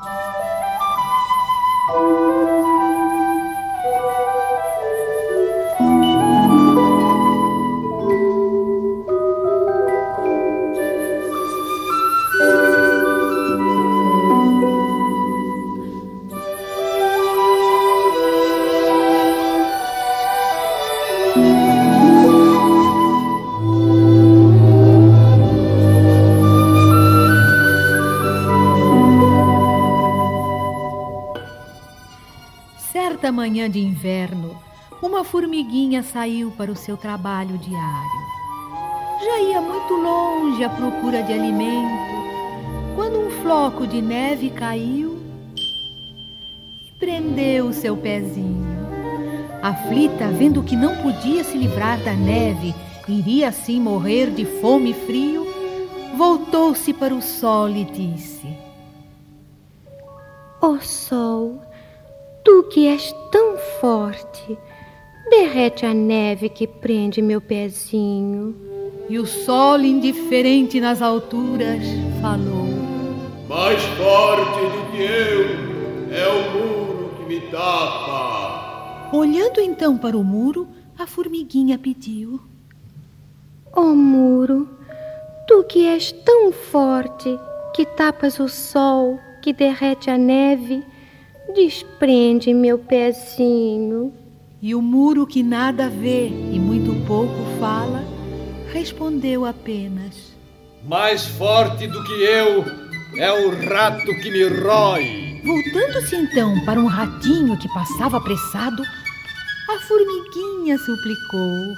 Oh. Manhã de inverno, uma formiguinha saiu para o seu trabalho diário. Já ia muito longe à procura de alimento, quando um floco de neve caiu e prendeu seu pezinho. Aflita, vendo que não podia se livrar da neve, iria assim morrer de fome e frio, voltou-se para o sol e disse: Ó oh, sol, Tu que és tão forte, derrete a neve que prende meu pezinho. E o sol, indiferente nas alturas, falou: Mais forte do que eu é o muro que me tapa. Olhando então para o muro, a formiguinha pediu: Ó oh, muro, tu que és tão forte, que tapas o sol, que derrete a neve, Desprende meu pezinho. E o muro que nada vê e muito pouco fala, respondeu apenas: Mais forte do que eu é o rato que me rói. Voltando-se então para um ratinho que passava apressado, a formiguinha suplicou: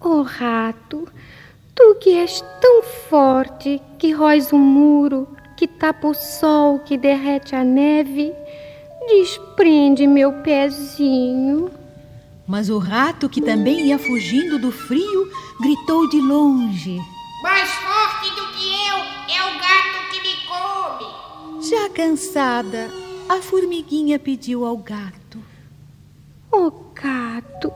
Ó oh, rato, tu que és tão forte que róis o um muro que tapa o sol, que derrete a neve, desprende meu pezinho. Mas o rato, que também ia fugindo do frio, gritou de longe: Mais forte do que eu é o gato que me come. Já cansada, a formiguinha pediu ao gato: Ó oh, gato,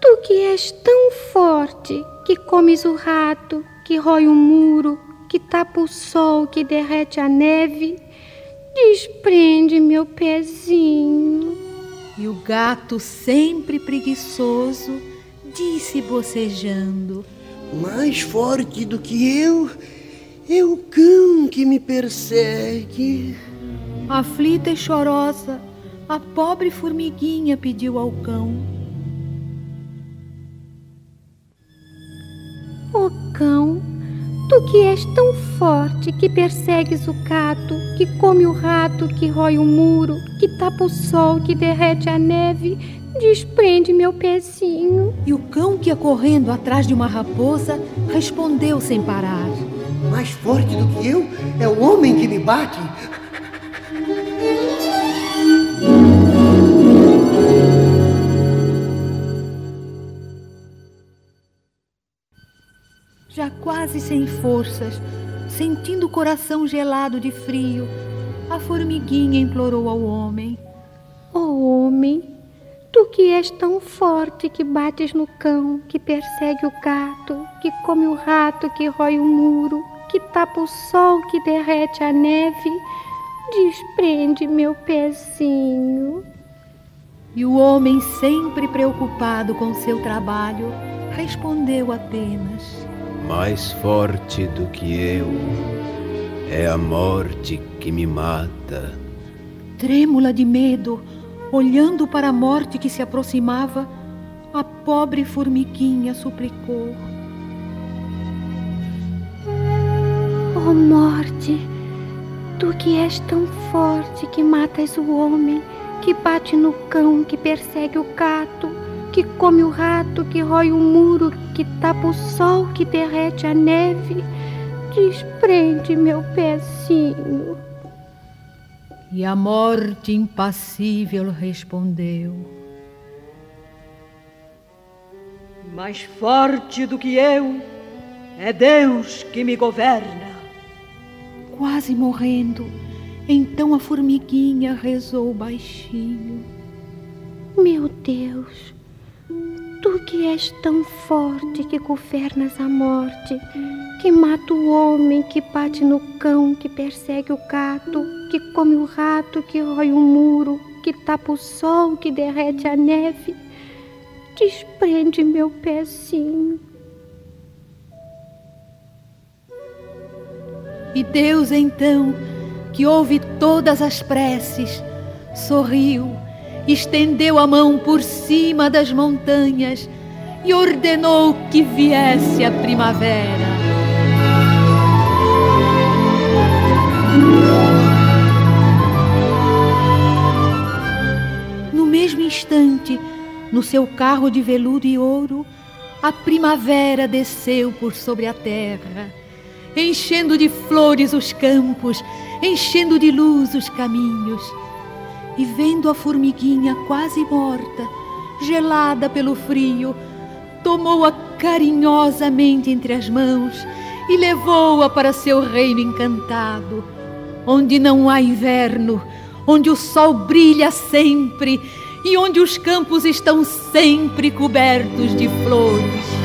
tu que és tão forte que comes o rato, que rói o muro, que tapa o sol, que derrete a neve, desprende meu pezinho. E o gato, sempre preguiçoso, disse bocejando: Mais forte do que eu é o cão que me persegue. Aflita e chorosa, a pobre formiguinha pediu ao cão: O cão, Tu que és tão forte, que persegues o gato, que come o rato, que rói o muro, que tapa o sol, que derrete a neve, desprende meu pezinho. E o cão que ia correndo atrás de uma raposa respondeu sem parar: Mais forte do que eu é o homem que me bate. Quase sem forças, sentindo o coração gelado de frio, a formiguinha implorou ao homem: Ó oh, homem, tu que és tão forte que bates no cão, que persegue o gato, que come o rato, que rói o muro, que tapa o sol, que derrete a neve, desprende meu pezinho. E o homem, sempre preocupado com seu trabalho, respondeu apenas: mais forte do que eu é a morte que me mata. Trêmula de medo, olhando para a morte que se aproximava, a pobre formiguinha suplicou: Oh morte, tu que és tão forte que matas o homem, que bate no cão, que persegue o gato, que come o rato, que rói o muro, que tapa o sol, que derrete a neve, desprende meu pezinho. E a morte impassível respondeu: Mais forte do que eu é Deus que me governa. Quase morrendo, então a formiguinha rezou baixinho: Meu Deus, Tu que és tão forte que governas a morte, que mata o homem, que bate no cão, que persegue o gato, que come o rato, que rói o muro, que tapa o sol, que derrete a neve. Desprende meu pezinho. E Deus então, que ouve todas as preces, sorriu, estendeu a mão por cima das montanhas e ordenou que viesse a primavera. No mesmo instante, no seu carro de veludo e ouro, a primavera desceu por sobre a terra, enchendo de flores os campos, enchendo de luz os caminhos. E vendo a formiguinha quase morta, gelada pelo frio, tomou-a carinhosamente entre as mãos e levou-a para seu reino encantado, onde não há inverno, onde o sol brilha sempre e onde os campos estão sempre cobertos de flores.